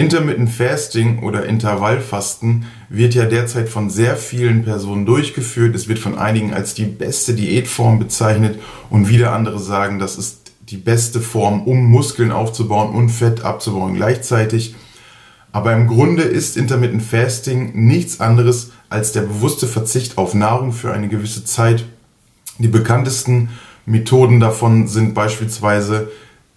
Intermittent Fasting oder Intervallfasten wird ja derzeit von sehr vielen Personen durchgeführt. Es wird von einigen als die beste Diätform bezeichnet und wieder andere sagen, das ist die beste Form, um Muskeln aufzubauen und Fett abzubauen gleichzeitig. Aber im Grunde ist Intermittent Fasting nichts anderes als der bewusste Verzicht auf Nahrung für eine gewisse Zeit. Die bekanntesten Methoden davon sind beispielsweise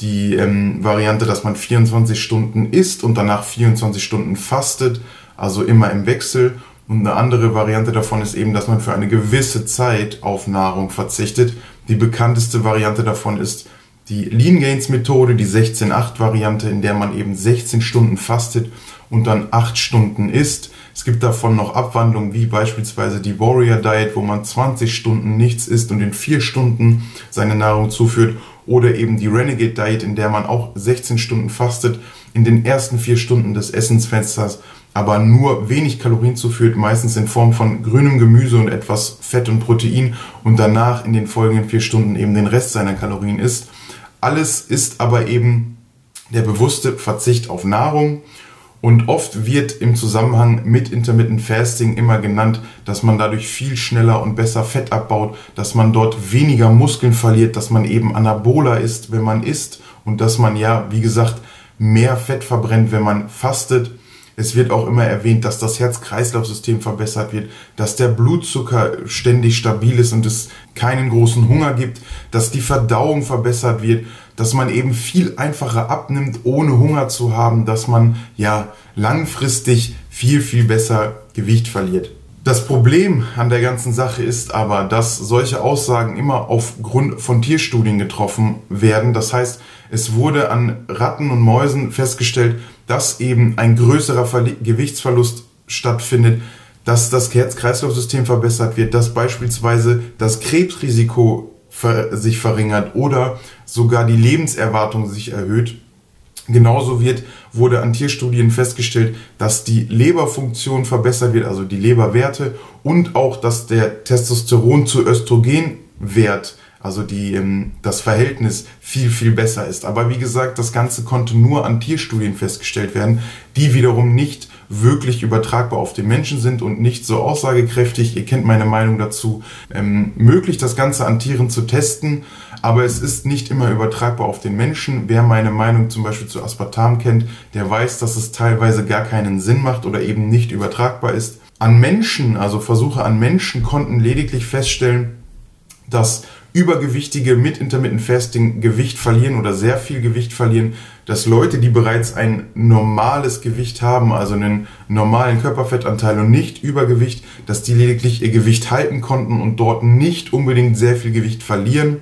die ähm, Variante, dass man 24 Stunden isst und danach 24 Stunden fastet, also immer im Wechsel. Und eine andere Variante davon ist eben, dass man für eine gewisse Zeit auf Nahrung verzichtet. Die bekannteste Variante davon ist die Lean Gains Methode, die 16-8 Variante, in der man eben 16 Stunden fastet und dann 8 Stunden isst. Es gibt davon noch Abwandlungen wie beispielsweise die Warrior Diet, wo man 20 Stunden nichts isst und in 4 Stunden seine Nahrung zuführt oder eben die Renegade Diet, in der man auch 16 Stunden fastet, in den ersten vier Stunden des Essensfensters aber nur wenig Kalorien zuführt, meistens in Form von grünem Gemüse und etwas Fett und Protein und danach in den folgenden vier Stunden eben den Rest seiner Kalorien isst. Alles ist aber eben der bewusste Verzicht auf Nahrung und oft wird im Zusammenhang mit Intermittent Fasting immer genannt, dass man dadurch viel schneller und besser Fett abbaut, dass man dort weniger Muskeln verliert, dass man eben anaboler ist, wenn man isst und dass man ja, wie gesagt, mehr Fett verbrennt, wenn man fastet. Es wird auch immer erwähnt, dass das Herz-Kreislauf-System verbessert wird, dass der Blutzucker ständig stabil ist und es keinen großen Hunger gibt, dass die Verdauung verbessert wird dass man eben viel einfacher abnimmt, ohne Hunger zu haben, dass man ja langfristig viel, viel besser Gewicht verliert. Das Problem an der ganzen Sache ist aber, dass solche Aussagen immer aufgrund von Tierstudien getroffen werden. Das heißt, es wurde an Ratten und Mäusen festgestellt, dass eben ein größerer Verli Gewichtsverlust stattfindet, dass das Herz-Kreislauf-System verbessert wird, dass beispielsweise das Krebsrisiko sich verringert oder sogar die Lebenserwartung sich erhöht. Genauso wird, wurde an Tierstudien festgestellt, dass die Leberfunktion verbessert wird, also die Leberwerte und auch, dass der Testosteron zu Östrogenwert, also die, ähm, das Verhältnis viel, viel besser ist. Aber wie gesagt, das Ganze konnte nur an Tierstudien festgestellt werden, die wiederum nicht wirklich übertragbar auf den Menschen sind und nicht so aussagekräftig. Ihr kennt meine Meinung dazu. Ähm, möglich, das Ganze an Tieren zu testen, aber es ist nicht immer übertragbar auf den Menschen. Wer meine Meinung zum Beispiel zu Aspartam kennt, der weiß, dass es teilweise gar keinen Sinn macht oder eben nicht übertragbar ist. An Menschen, also Versuche an Menschen, konnten lediglich feststellen, dass Übergewichtige mit Intermittent Fasting Gewicht verlieren oder sehr viel Gewicht verlieren, dass Leute, die bereits ein normales Gewicht haben, also einen normalen Körperfettanteil und nicht Übergewicht, dass die lediglich ihr Gewicht halten konnten und dort nicht unbedingt sehr viel Gewicht verlieren.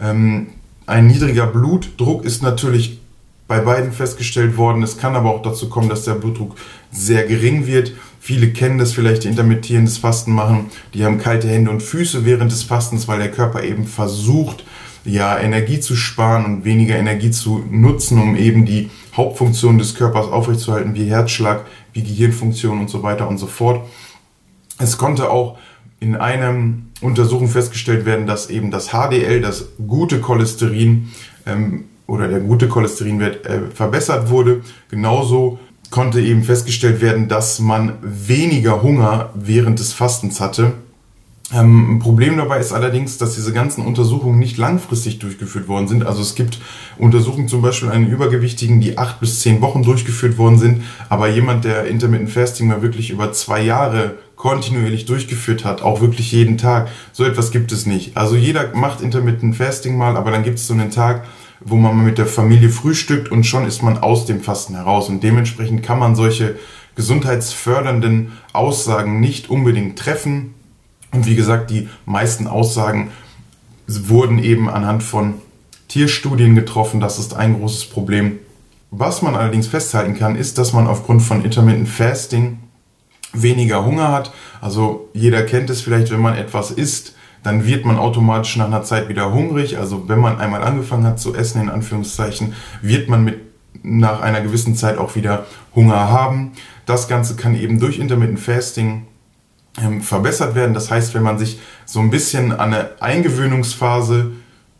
Ähm, ein niedriger Blutdruck ist natürlich bei beiden festgestellt worden. Es kann aber auch dazu kommen, dass der Blutdruck sehr gering wird. Viele kennen das vielleicht, die intermittierendes Fasten machen. Die haben kalte Hände und Füße während des Fastens, weil der Körper eben versucht, ja, Energie zu sparen und weniger Energie zu nutzen, um eben die Hauptfunktionen des Körpers aufrechtzuerhalten, wie Herzschlag, wie Gehirnfunktion und so weiter und so fort. Es konnte auch in einem Untersuchung festgestellt werden, dass eben das HDL, das gute Cholesterin ähm, oder der gute Cholesterinwert äh, verbessert wurde. Genauso konnte eben festgestellt werden, dass man weniger Hunger während des Fastens hatte. Ähm, ein Problem dabei ist allerdings, dass diese ganzen Untersuchungen nicht langfristig durchgeführt worden sind. Also es gibt Untersuchungen zum Beispiel einen Übergewichtigen, die acht bis zehn Wochen durchgeführt worden sind, aber jemand, der Intermittent Fasting mal wirklich über zwei Jahre kontinuierlich durchgeführt hat, auch wirklich jeden Tag, so etwas gibt es nicht. Also jeder macht Intermittent Fasting mal, aber dann gibt es so einen Tag, wo man mit der Familie frühstückt und schon ist man aus dem Fasten heraus. Und dementsprechend kann man solche gesundheitsfördernden Aussagen nicht unbedingt treffen. Und wie gesagt, die meisten Aussagen wurden eben anhand von Tierstudien getroffen. Das ist ein großes Problem. Was man allerdings festhalten kann, ist, dass man aufgrund von Intermittent Fasting weniger Hunger hat. Also jeder kennt es vielleicht, wenn man etwas isst, dann wird man automatisch nach einer Zeit wieder hungrig. Also wenn man einmal angefangen hat zu essen, in Anführungszeichen, wird man mit nach einer gewissen Zeit auch wieder Hunger haben. Das Ganze kann eben durch Intermittent Fasting ähm, verbessert werden. Das heißt, wenn man sich so ein bisschen an eine Eingewöhnungsphase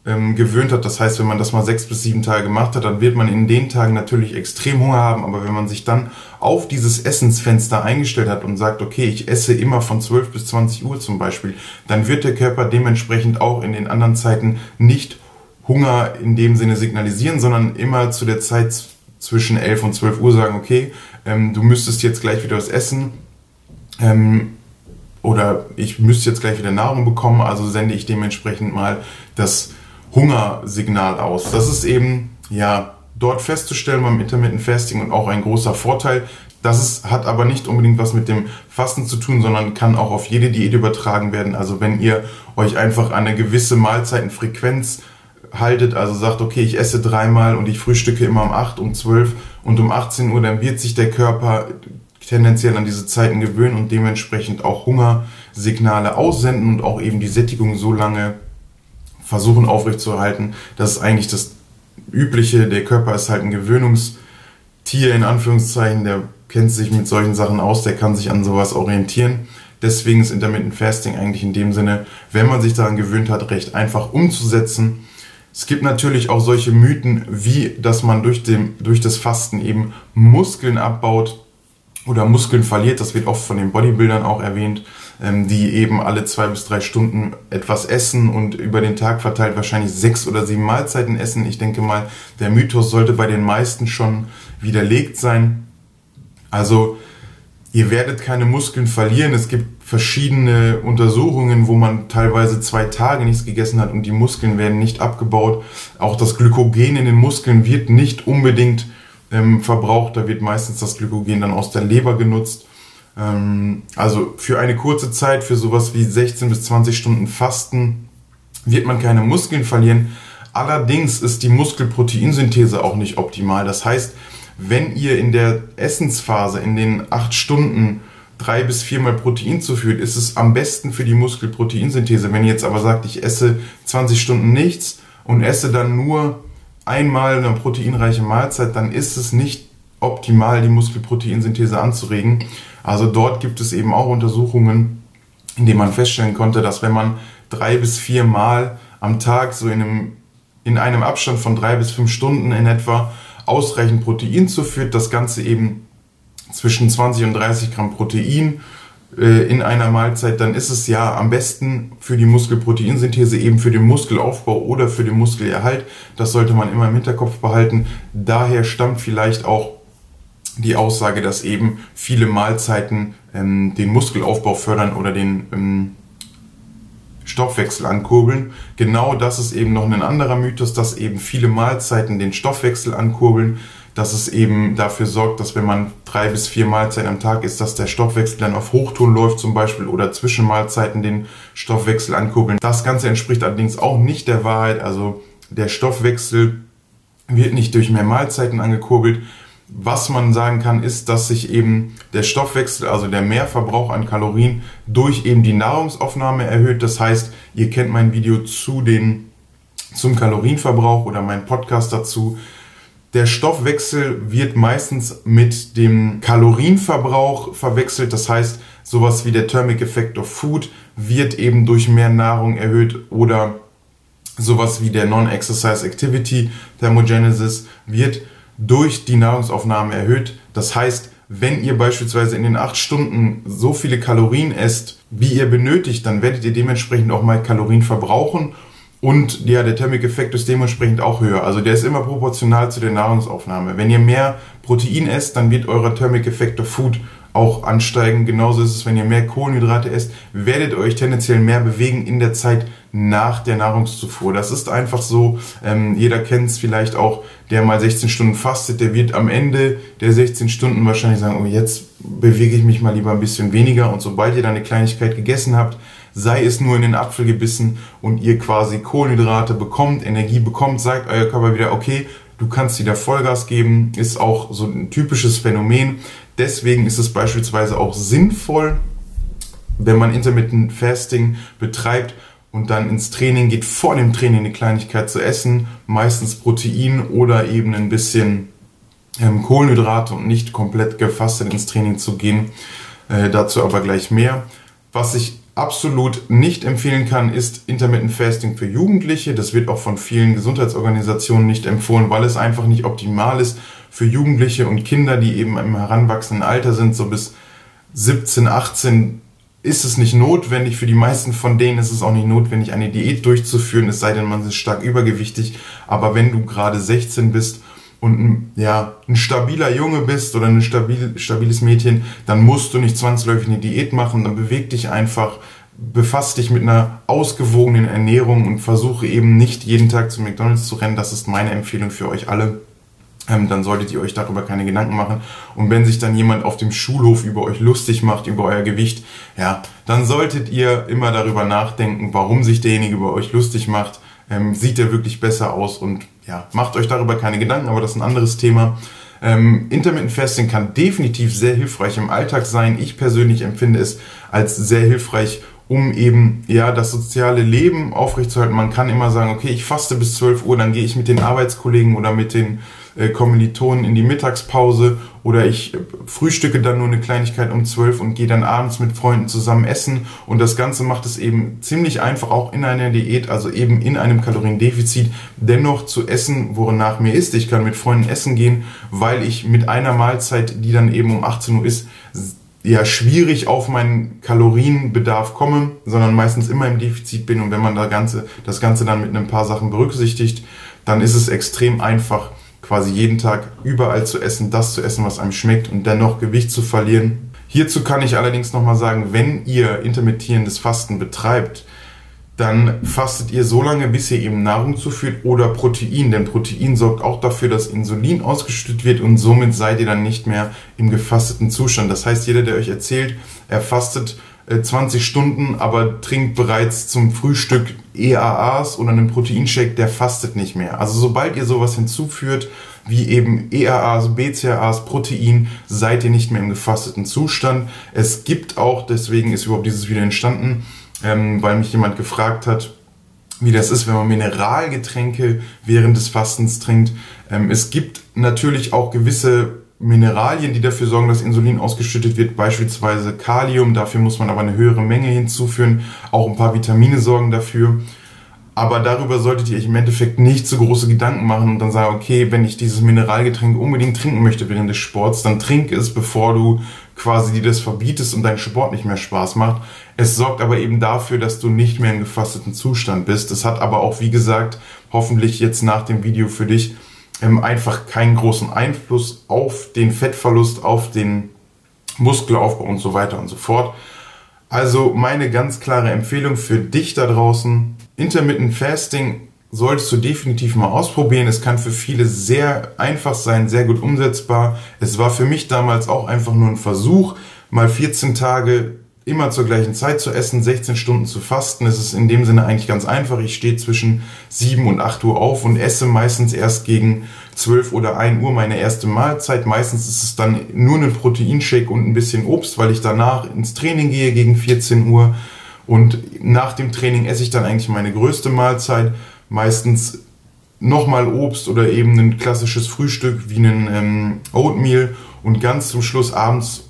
ähm, gewöhnt hat. Das heißt, wenn man das mal sechs bis sieben Tage gemacht hat, dann wird man in den Tagen natürlich extrem Hunger haben. Aber wenn man sich dann auf dieses Essensfenster eingestellt hat und sagt, okay, ich esse immer von 12 bis 20 Uhr zum Beispiel, dann wird der Körper dementsprechend auch in den anderen Zeiten nicht Hunger in dem Sinne signalisieren, sondern immer zu der Zeit zwischen 11 und 12 Uhr sagen, okay, ähm, du müsstest jetzt gleich wieder was essen. Ähm, oder ich müsste jetzt gleich wieder Nahrung bekommen, also sende ich dementsprechend mal das Hungersignal aus. Das ist eben ja dort festzustellen beim Intermittent Fasting und auch ein großer Vorteil. Das ist, hat aber nicht unbedingt was mit dem Fasten zu tun, sondern kann auch auf jede Diät übertragen werden. Also wenn ihr euch einfach an eine gewisse Mahlzeitenfrequenz haltet, also sagt, okay, ich esse dreimal und ich frühstücke immer um 8, um 12 und um 18 Uhr, dann wird sich der Körper tendenziell an diese Zeiten gewöhnen und dementsprechend auch Hungersignale aussenden und auch eben die Sättigung so lange versuchen aufrechtzuerhalten. Das ist eigentlich das Übliche. Der Körper ist halt ein Gewöhnungstier in Anführungszeichen. Der kennt sich mit solchen Sachen aus, der kann sich an sowas orientieren. Deswegen ist Intermittent Fasting eigentlich in dem Sinne, wenn man sich daran gewöhnt hat, recht einfach umzusetzen. Es gibt natürlich auch solche Mythen, wie dass man durch, dem, durch das Fasten eben Muskeln abbaut oder Muskeln verliert. Das wird oft von den Bodybuildern auch erwähnt. Ähm, die eben alle zwei bis drei Stunden etwas essen und über den Tag verteilt wahrscheinlich sechs oder sieben Mahlzeiten essen. Ich denke mal, der Mythos sollte bei den meisten schon widerlegt sein. Also ihr werdet keine Muskeln verlieren. Es gibt verschiedene Untersuchungen, wo man teilweise zwei Tage nichts gegessen hat und die Muskeln werden nicht abgebaut. Auch das Glykogen in den Muskeln wird nicht unbedingt ähm, verbraucht. Da wird meistens das Glykogen dann aus der Leber genutzt. Ähm, also für eine kurze Zeit, für sowas wie 16 bis 20 Stunden Fasten, wird man keine Muskeln verlieren. Allerdings ist die Muskelproteinsynthese auch nicht optimal. Das heißt, wenn ihr in der Essensphase in den acht Stunden drei bis viermal Protein zuführt, ist es am besten für die Muskelproteinsynthese. Wenn ihr jetzt aber sagt, ich esse 20 Stunden nichts und esse dann nur einmal eine proteinreiche Mahlzeit, dann ist es nicht optimal, die Muskelproteinsynthese anzuregen. Also dort gibt es eben auch Untersuchungen, in denen man feststellen konnte, dass wenn man drei bis vier Mal am Tag so in einem, in einem Abstand von drei bis fünf Stunden in etwa ausreichend Protein zuführt, das Ganze eben zwischen 20 und 30 Gramm Protein äh, in einer Mahlzeit, dann ist es ja am besten für die Muskelproteinsynthese, eben für den Muskelaufbau oder für den Muskelerhalt. Das sollte man immer im Hinterkopf behalten. Daher stammt vielleicht auch die Aussage, dass eben viele Mahlzeiten ähm, den Muskelaufbau fördern oder den ähm, Stoffwechsel ankurbeln. Genau das ist eben noch ein anderer Mythos, dass eben viele Mahlzeiten den Stoffwechsel ankurbeln, dass es eben dafür sorgt, dass wenn man drei bis vier Mahlzeiten am Tag isst, dass der Stoffwechsel dann auf Hochtouren läuft zum Beispiel oder zwischen Mahlzeiten den Stoffwechsel ankurbeln. Das Ganze entspricht allerdings auch nicht der Wahrheit. Also der Stoffwechsel wird nicht durch mehr Mahlzeiten angekurbelt, was man sagen kann, ist, dass sich eben der Stoffwechsel, also der Mehrverbrauch an Kalorien durch eben die Nahrungsaufnahme erhöht. Das heißt, ihr kennt mein Video zu den, zum Kalorienverbrauch oder mein Podcast dazu. Der Stoffwechsel wird meistens mit dem Kalorienverbrauch verwechselt. Das heißt, sowas wie der Thermic Effect of Food wird eben durch mehr Nahrung erhöht oder sowas wie der Non-Exercise Activity Thermogenesis wird durch die Nahrungsaufnahme erhöht. Das heißt, wenn ihr beispielsweise in den acht Stunden so viele Kalorien esst, wie ihr benötigt, dann werdet ihr dementsprechend auch mal Kalorien verbrauchen und ja, der Thermic-Effekt ist dementsprechend auch höher. Also der ist immer proportional zu der Nahrungsaufnahme. Wenn ihr mehr Protein esst, dann wird euer Thermic Effect of Food auch ansteigen. Genauso ist es, wenn ihr mehr Kohlenhydrate esst, werdet ihr euch tendenziell mehr bewegen in der Zeit nach der Nahrungszufuhr. Das ist einfach so. Ähm, jeder kennt es vielleicht auch, der mal 16 Stunden fastet, der wird am Ende der 16 Stunden wahrscheinlich sagen, oh, jetzt bewege ich mich mal lieber ein bisschen weniger. Und sobald ihr dann eine Kleinigkeit gegessen habt, sei es nur in den Apfel gebissen und ihr quasi Kohlenhydrate bekommt, Energie bekommt, sagt euer Körper wieder, okay, du kannst wieder Vollgas geben, ist auch so ein typisches Phänomen. Deswegen ist es beispielsweise auch sinnvoll, wenn man Intermittent Fasting betreibt und dann ins Training geht, vor dem Training eine Kleinigkeit zu essen, meistens Protein oder eben ein bisschen ähm, Kohlenhydrate und nicht komplett gefastet ins Training zu gehen. Äh, dazu aber gleich mehr. Was ich absolut nicht empfehlen kann, ist Intermittent Fasting für Jugendliche. Das wird auch von vielen Gesundheitsorganisationen nicht empfohlen, weil es einfach nicht optimal ist für Jugendliche und Kinder, die eben im heranwachsenden Alter sind, so bis 17, 18 ist es nicht notwendig. Für die meisten von denen ist es auch nicht notwendig, eine Diät durchzuführen, es sei denn, man ist stark übergewichtig. Aber wenn du gerade 16 bist und ein, ja, ein stabiler Junge bist oder ein stabil, stabiles Mädchen, dann musst du nicht zwangsläufig eine Diät machen, dann beweg dich einfach, befass dich mit einer ausgewogenen Ernährung und versuche eben nicht jeden Tag zu McDonalds zu rennen. Das ist meine Empfehlung für euch alle. Ähm, dann solltet ihr euch darüber keine Gedanken machen. Und wenn sich dann jemand auf dem Schulhof über euch lustig macht, über euer Gewicht, ja, dann solltet ihr immer darüber nachdenken, warum sich derjenige über euch lustig macht. Ähm, sieht er wirklich besser aus und ja, macht euch darüber keine Gedanken, aber das ist ein anderes Thema. Ähm, Intermittent Fasting kann definitiv sehr hilfreich im Alltag sein. Ich persönlich empfinde es als sehr hilfreich, um eben ja das soziale Leben aufrechtzuerhalten. Man kann immer sagen, okay, ich faste bis 12 Uhr, dann gehe ich mit den Arbeitskollegen oder mit den äh, Kommilitonen in die Mittagspause oder ich äh, frühstücke dann nur eine Kleinigkeit um 12 und gehe dann abends mit Freunden zusammen essen und das Ganze macht es eben ziemlich einfach auch in einer Diät, also eben in einem Kaloriendefizit, dennoch zu essen, wonach mir ist. Ich kann mit Freunden essen gehen, weil ich mit einer Mahlzeit, die dann eben um 18 Uhr ist, ja schwierig auf meinen Kalorienbedarf komme, sondern meistens immer im Defizit bin und wenn man da Ganze, das Ganze dann mit ein paar Sachen berücksichtigt, dann ist es extrem einfach, quasi jeden Tag überall zu essen, das zu essen, was einem schmeckt und dennoch Gewicht zu verlieren. Hierzu kann ich allerdings nochmal sagen, wenn ihr intermittierendes Fasten betreibt, dann fastet ihr so lange, bis ihr eben Nahrung zuführt oder Protein, denn Protein sorgt auch dafür, dass Insulin ausgeschüttet wird und somit seid ihr dann nicht mehr im gefasteten Zustand. Das heißt, jeder, der euch erzählt, er fastet 20 äh, Stunden, aber trinkt bereits zum Frühstück EAAs oder einen Proteinshake, der fastet nicht mehr. Also sobald ihr sowas hinzuführt, wie eben EAAs, BCAAs, Protein, seid ihr nicht mehr im gefasteten Zustand. Es gibt auch, deswegen ist überhaupt dieses Video entstanden, ähm, weil mich jemand gefragt hat, wie das ist, wenn man Mineralgetränke während des Fastens trinkt. Ähm, es gibt natürlich auch gewisse Mineralien, die dafür sorgen, dass Insulin ausgeschüttet wird, beispielsweise Kalium. Dafür muss man aber eine höhere Menge hinzuführen. Auch ein paar Vitamine sorgen dafür. Aber darüber solltet ihr euch im Endeffekt nicht so große Gedanken machen und dann sagen, okay, wenn ich dieses Mineralgetränk unbedingt trinken möchte während des Sports, dann trink es, bevor du quasi dir das verbietest und dein Sport nicht mehr Spaß macht. Es sorgt aber eben dafür, dass du nicht mehr im gefasteten Zustand bist. Es hat aber auch, wie gesagt, hoffentlich jetzt nach dem Video für dich ähm, einfach keinen großen Einfluss auf den Fettverlust, auf den Muskelaufbau und so weiter und so fort. Also meine ganz klare Empfehlung für dich da draußen, Intermittent Fasting solltest du definitiv mal ausprobieren. Es kann für viele sehr einfach sein, sehr gut umsetzbar. Es war für mich damals auch einfach nur ein Versuch, mal 14 Tage immer zur gleichen Zeit zu essen, 16 Stunden zu fasten. Es ist in dem Sinne eigentlich ganz einfach. Ich stehe zwischen 7 und 8 Uhr auf und esse meistens erst gegen 12 oder 1 Uhr meine erste Mahlzeit. Meistens ist es dann nur ein Proteinshake und ein bisschen Obst, weil ich danach ins Training gehe gegen 14 Uhr. Und nach dem Training esse ich dann eigentlich meine größte Mahlzeit. Meistens nochmal Obst oder eben ein klassisches Frühstück wie ein ähm, Oatmeal. Und ganz zum Schluss abends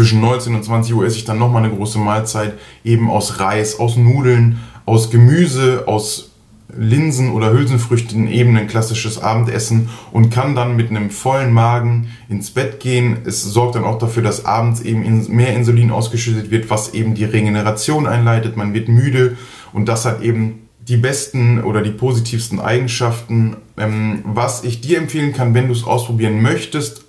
zwischen 19 und 20 Uhr esse ich dann nochmal eine große Mahlzeit, eben aus Reis, aus Nudeln, aus Gemüse, aus Linsen oder Hülsenfrüchten, eben ein klassisches Abendessen und kann dann mit einem vollen Magen ins Bett gehen. Es sorgt dann auch dafür, dass abends eben mehr Insulin ausgeschüttet wird, was eben die Regeneration einleitet. Man wird müde und das hat eben die besten oder die positivsten Eigenschaften. Ähm, was ich dir empfehlen kann, wenn du es ausprobieren möchtest,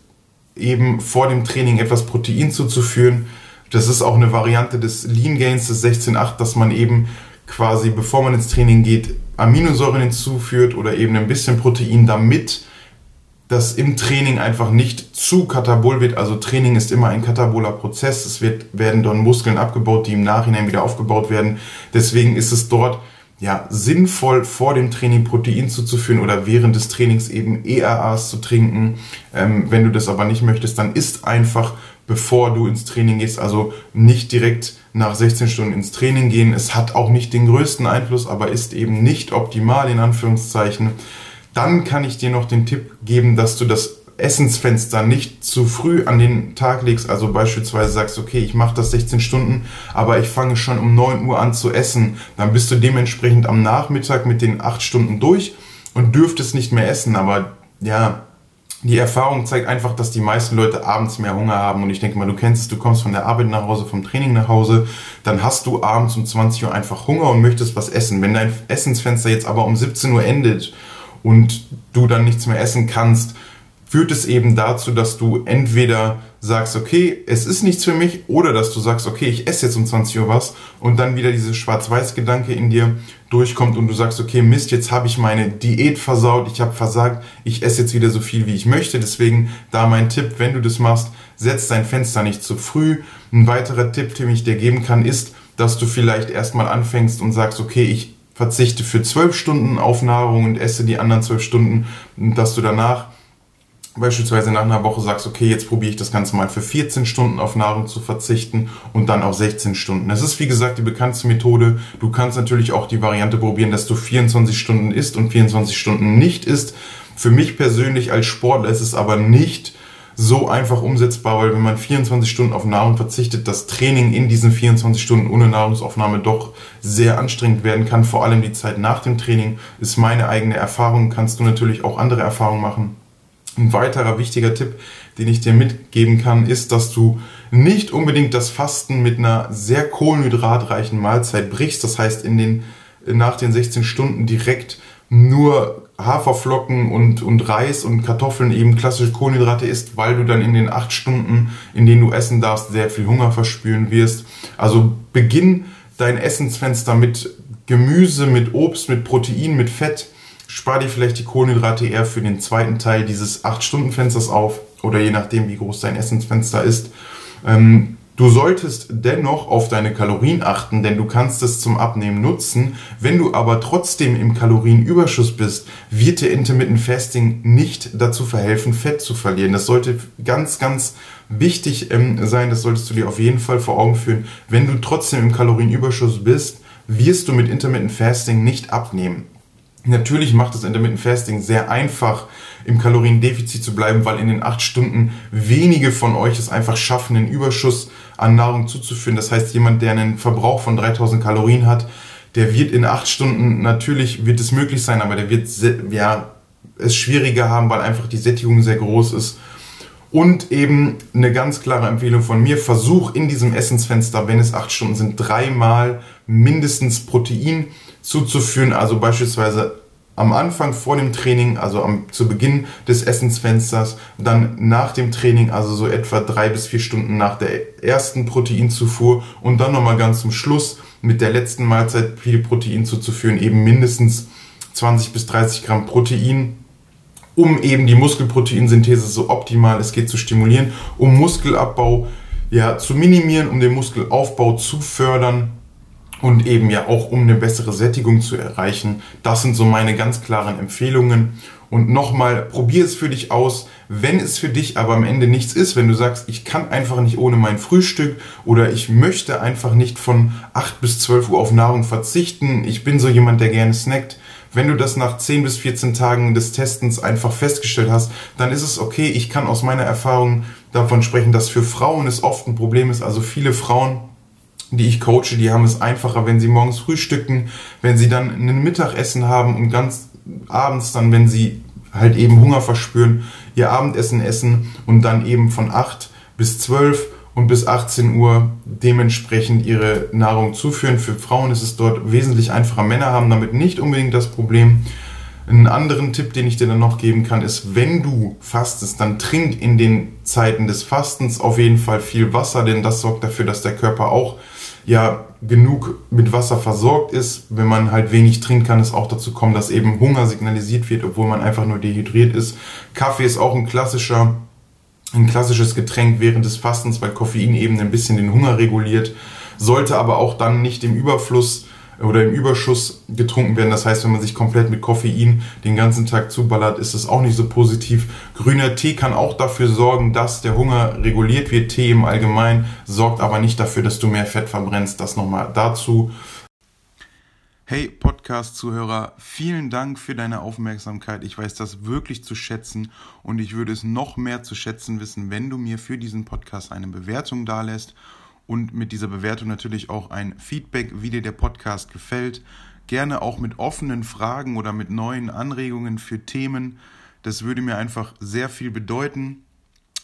eben vor dem Training etwas Protein zuzuführen. Das ist auch eine Variante des Lean Gains des 16.8, dass man eben quasi, bevor man ins Training geht, Aminosäuren hinzuführt oder eben ein bisschen Protein, damit das im Training einfach nicht zu katabol wird. Also Training ist immer ein kataboler Prozess. Es wird, werden dann Muskeln abgebaut, die im Nachhinein wieder aufgebaut werden. Deswegen ist es dort ja, sinnvoll vor dem Training Protein zuzuführen oder während des Trainings eben ERAs zu trinken. Ähm, wenn du das aber nicht möchtest, dann isst einfach, bevor du ins Training gehst. Also nicht direkt nach 16 Stunden ins Training gehen. Es hat auch nicht den größten Einfluss, aber ist eben nicht optimal in Anführungszeichen. Dann kann ich dir noch den Tipp geben, dass du das Essensfenster nicht zu früh an den Tag legst, also beispielsweise sagst, okay, ich mache das 16 Stunden, aber ich fange schon um 9 Uhr an zu essen, dann bist du dementsprechend am Nachmittag mit den 8 Stunden durch und dürftest nicht mehr essen, aber ja, die Erfahrung zeigt einfach, dass die meisten Leute abends mehr Hunger haben. Und ich denke mal, du kennst es, du kommst von der Arbeit nach Hause, vom Training nach Hause, dann hast du abends um 20 Uhr einfach Hunger und möchtest was essen. Wenn dein Essensfenster jetzt aber um 17 Uhr endet und du dann nichts mehr essen kannst, führt es eben dazu, dass du entweder sagst, okay, es ist nichts für mich, oder dass du sagst, okay, ich esse jetzt um 20 Uhr was und dann wieder diese Schwarz-Weiß-Gedanke in dir durchkommt und du sagst, okay, Mist, jetzt habe ich meine Diät versaut, ich habe versagt, ich esse jetzt wieder so viel, wie ich möchte. Deswegen da mein Tipp, wenn du das machst, setz dein Fenster nicht zu früh. Ein weiterer Tipp, den ich dir geben kann, ist, dass du vielleicht erstmal anfängst und sagst, okay, ich verzichte für zwölf Stunden auf Nahrung und esse die anderen zwölf Stunden, dass du danach beispielsweise nach einer Woche sagst, okay, jetzt probiere ich das Ganze mal für 14 Stunden auf Nahrung zu verzichten und dann auf 16 Stunden. Das ist wie gesagt die bekannteste Methode. Du kannst natürlich auch die Variante probieren, dass du 24 Stunden isst und 24 Stunden nicht isst. Für mich persönlich als Sportler ist es aber nicht so einfach umsetzbar, weil wenn man 24 Stunden auf Nahrung verzichtet, das Training in diesen 24 Stunden ohne Nahrungsaufnahme doch sehr anstrengend werden kann. Vor allem die Zeit nach dem Training ist meine eigene Erfahrung. Kannst du natürlich auch andere Erfahrungen machen. Ein weiterer wichtiger Tipp, den ich dir mitgeben kann, ist, dass du nicht unbedingt das Fasten mit einer sehr kohlenhydratreichen Mahlzeit brichst. Das heißt, in den, nach den 16 Stunden direkt nur Haferflocken und, und Reis und Kartoffeln eben klassische Kohlenhydrate isst, weil du dann in den 8 Stunden, in denen du essen darfst, sehr viel Hunger verspüren wirst. Also beginn dein Essensfenster mit Gemüse, mit Obst, mit Protein, mit Fett spar dir vielleicht die Kohlenhydrate eher für den zweiten Teil dieses 8-Stunden-Fensters auf oder je nachdem, wie groß dein Essensfenster ist. Ähm, du solltest dennoch auf deine Kalorien achten, denn du kannst es zum Abnehmen nutzen. Wenn du aber trotzdem im Kalorienüberschuss bist, wird dir Intermittent Fasting nicht dazu verhelfen, Fett zu verlieren. Das sollte ganz, ganz wichtig ähm, sein. Das solltest du dir auf jeden Fall vor Augen führen. Wenn du trotzdem im Kalorienüberschuss bist, wirst du mit Intermittent Fasting nicht abnehmen. Natürlich macht das Intermittent Fasting sehr einfach, im Kaloriendefizit zu bleiben, weil in den acht Stunden wenige von euch es einfach schaffen, einen Überschuss an Nahrung zuzuführen. Das heißt, jemand, der einen Verbrauch von 3000 Kalorien hat, der wird in acht Stunden, natürlich wird es möglich sein, aber der wird ja, es schwieriger haben, weil einfach die Sättigung sehr groß ist. Und eben eine ganz klare Empfehlung von mir, versuch in diesem Essensfenster, wenn es acht Stunden sind, dreimal mindestens Protein zuzuführen. Also beispielsweise am Anfang vor dem Training, also am, zu Beginn des Essensfensters, dann nach dem Training, also so etwa drei bis vier Stunden nach der ersten Proteinzufuhr und dann nochmal ganz zum Schluss mit der letzten Mahlzeit viel Protein zuzuführen, eben mindestens 20 bis 30 Gramm Protein, um eben die Muskelproteinsynthese so optimal es geht zu stimulieren, um Muskelabbau ja, zu minimieren, um den Muskelaufbau zu fördern und eben ja auch um eine bessere Sättigung zu erreichen. Das sind so meine ganz klaren Empfehlungen. Und nochmal, probier es für dich aus. Wenn es für dich aber am Ende nichts ist, wenn du sagst, ich kann einfach nicht ohne mein Frühstück oder ich möchte einfach nicht von 8 bis 12 Uhr auf Nahrung verzichten, ich bin so jemand, der gerne snackt, wenn du das nach 10 bis 14 Tagen des Testens einfach festgestellt hast, dann ist es okay. Ich kann aus meiner Erfahrung davon sprechen, dass für Frauen es oft ein Problem ist. Also viele Frauen die ich coache, die haben es einfacher, wenn sie morgens frühstücken, wenn sie dann ein Mittagessen haben und ganz abends dann, wenn sie halt eben Hunger verspüren, ihr Abendessen essen und dann eben von 8 bis 12 und bis 18 Uhr dementsprechend ihre Nahrung zuführen. Für Frauen ist es dort wesentlich einfacher. Männer haben damit nicht unbedingt das Problem. Einen anderen Tipp, den ich dir dann noch geben kann, ist, wenn du fastest, dann trink in den Zeiten des Fastens auf jeden Fall viel Wasser, denn das sorgt dafür, dass der Körper auch ja genug mit Wasser versorgt ist. Wenn man halt wenig trinkt, kann es auch dazu kommen, dass eben Hunger signalisiert wird, obwohl man einfach nur dehydriert ist. Kaffee ist auch ein klassischer, ein klassisches Getränk während des Fastens, weil Koffein eben ein bisschen den Hunger reguliert, sollte aber auch dann nicht im Überfluss oder im Überschuss getrunken werden. Das heißt, wenn man sich komplett mit Koffein den ganzen Tag zuballert, ist es auch nicht so positiv. Grüner Tee kann auch dafür sorgen, dass der Hunger reguliert wird. Tee im Allgemeinen sorgt aber nicht dafür, dass du mehr Fett verbrennst. Das nochmal dazu. Hey Podcast-Zuhörer, vielen Dank für deine Aufmerksamkeit. Ich weiß das wirklich zu schätzen und ich würde es noch mehr zu schätzen wissen, wenn du mir für diesen Podcast eine Bewertung dalässt und mit dieser Bewertung natürlich auch ein Feedback, wie dir der Podcast gefällt. Gerne auch mit offenen Fragen oder mit neuen Anregungen für Themen. Das würde mir einfach sehr viel bedeuten.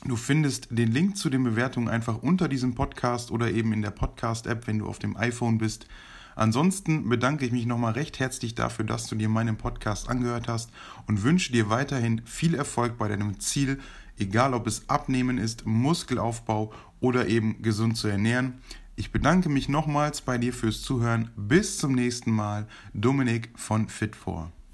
Du findest den Link zu den Bewertungen einfach unter diesem Podcast oder eben in der Podcast-App, wenn du auf dem iPhone bist. Ansonsten bedanke ich mich nochmal recht herzlich dafür, dass du dir meinen Podcast angehört hast und wünsche dir weiterhin viel Erfolg bei deinem Ziel, egal ob es Abnehmen ist, Muskelaufbau oder eben gesund zu ernähren. Ich bedanke mich nochmals bei dir fürs Zuhören. Bis zum nächsten Mal. Dominik von Fit4.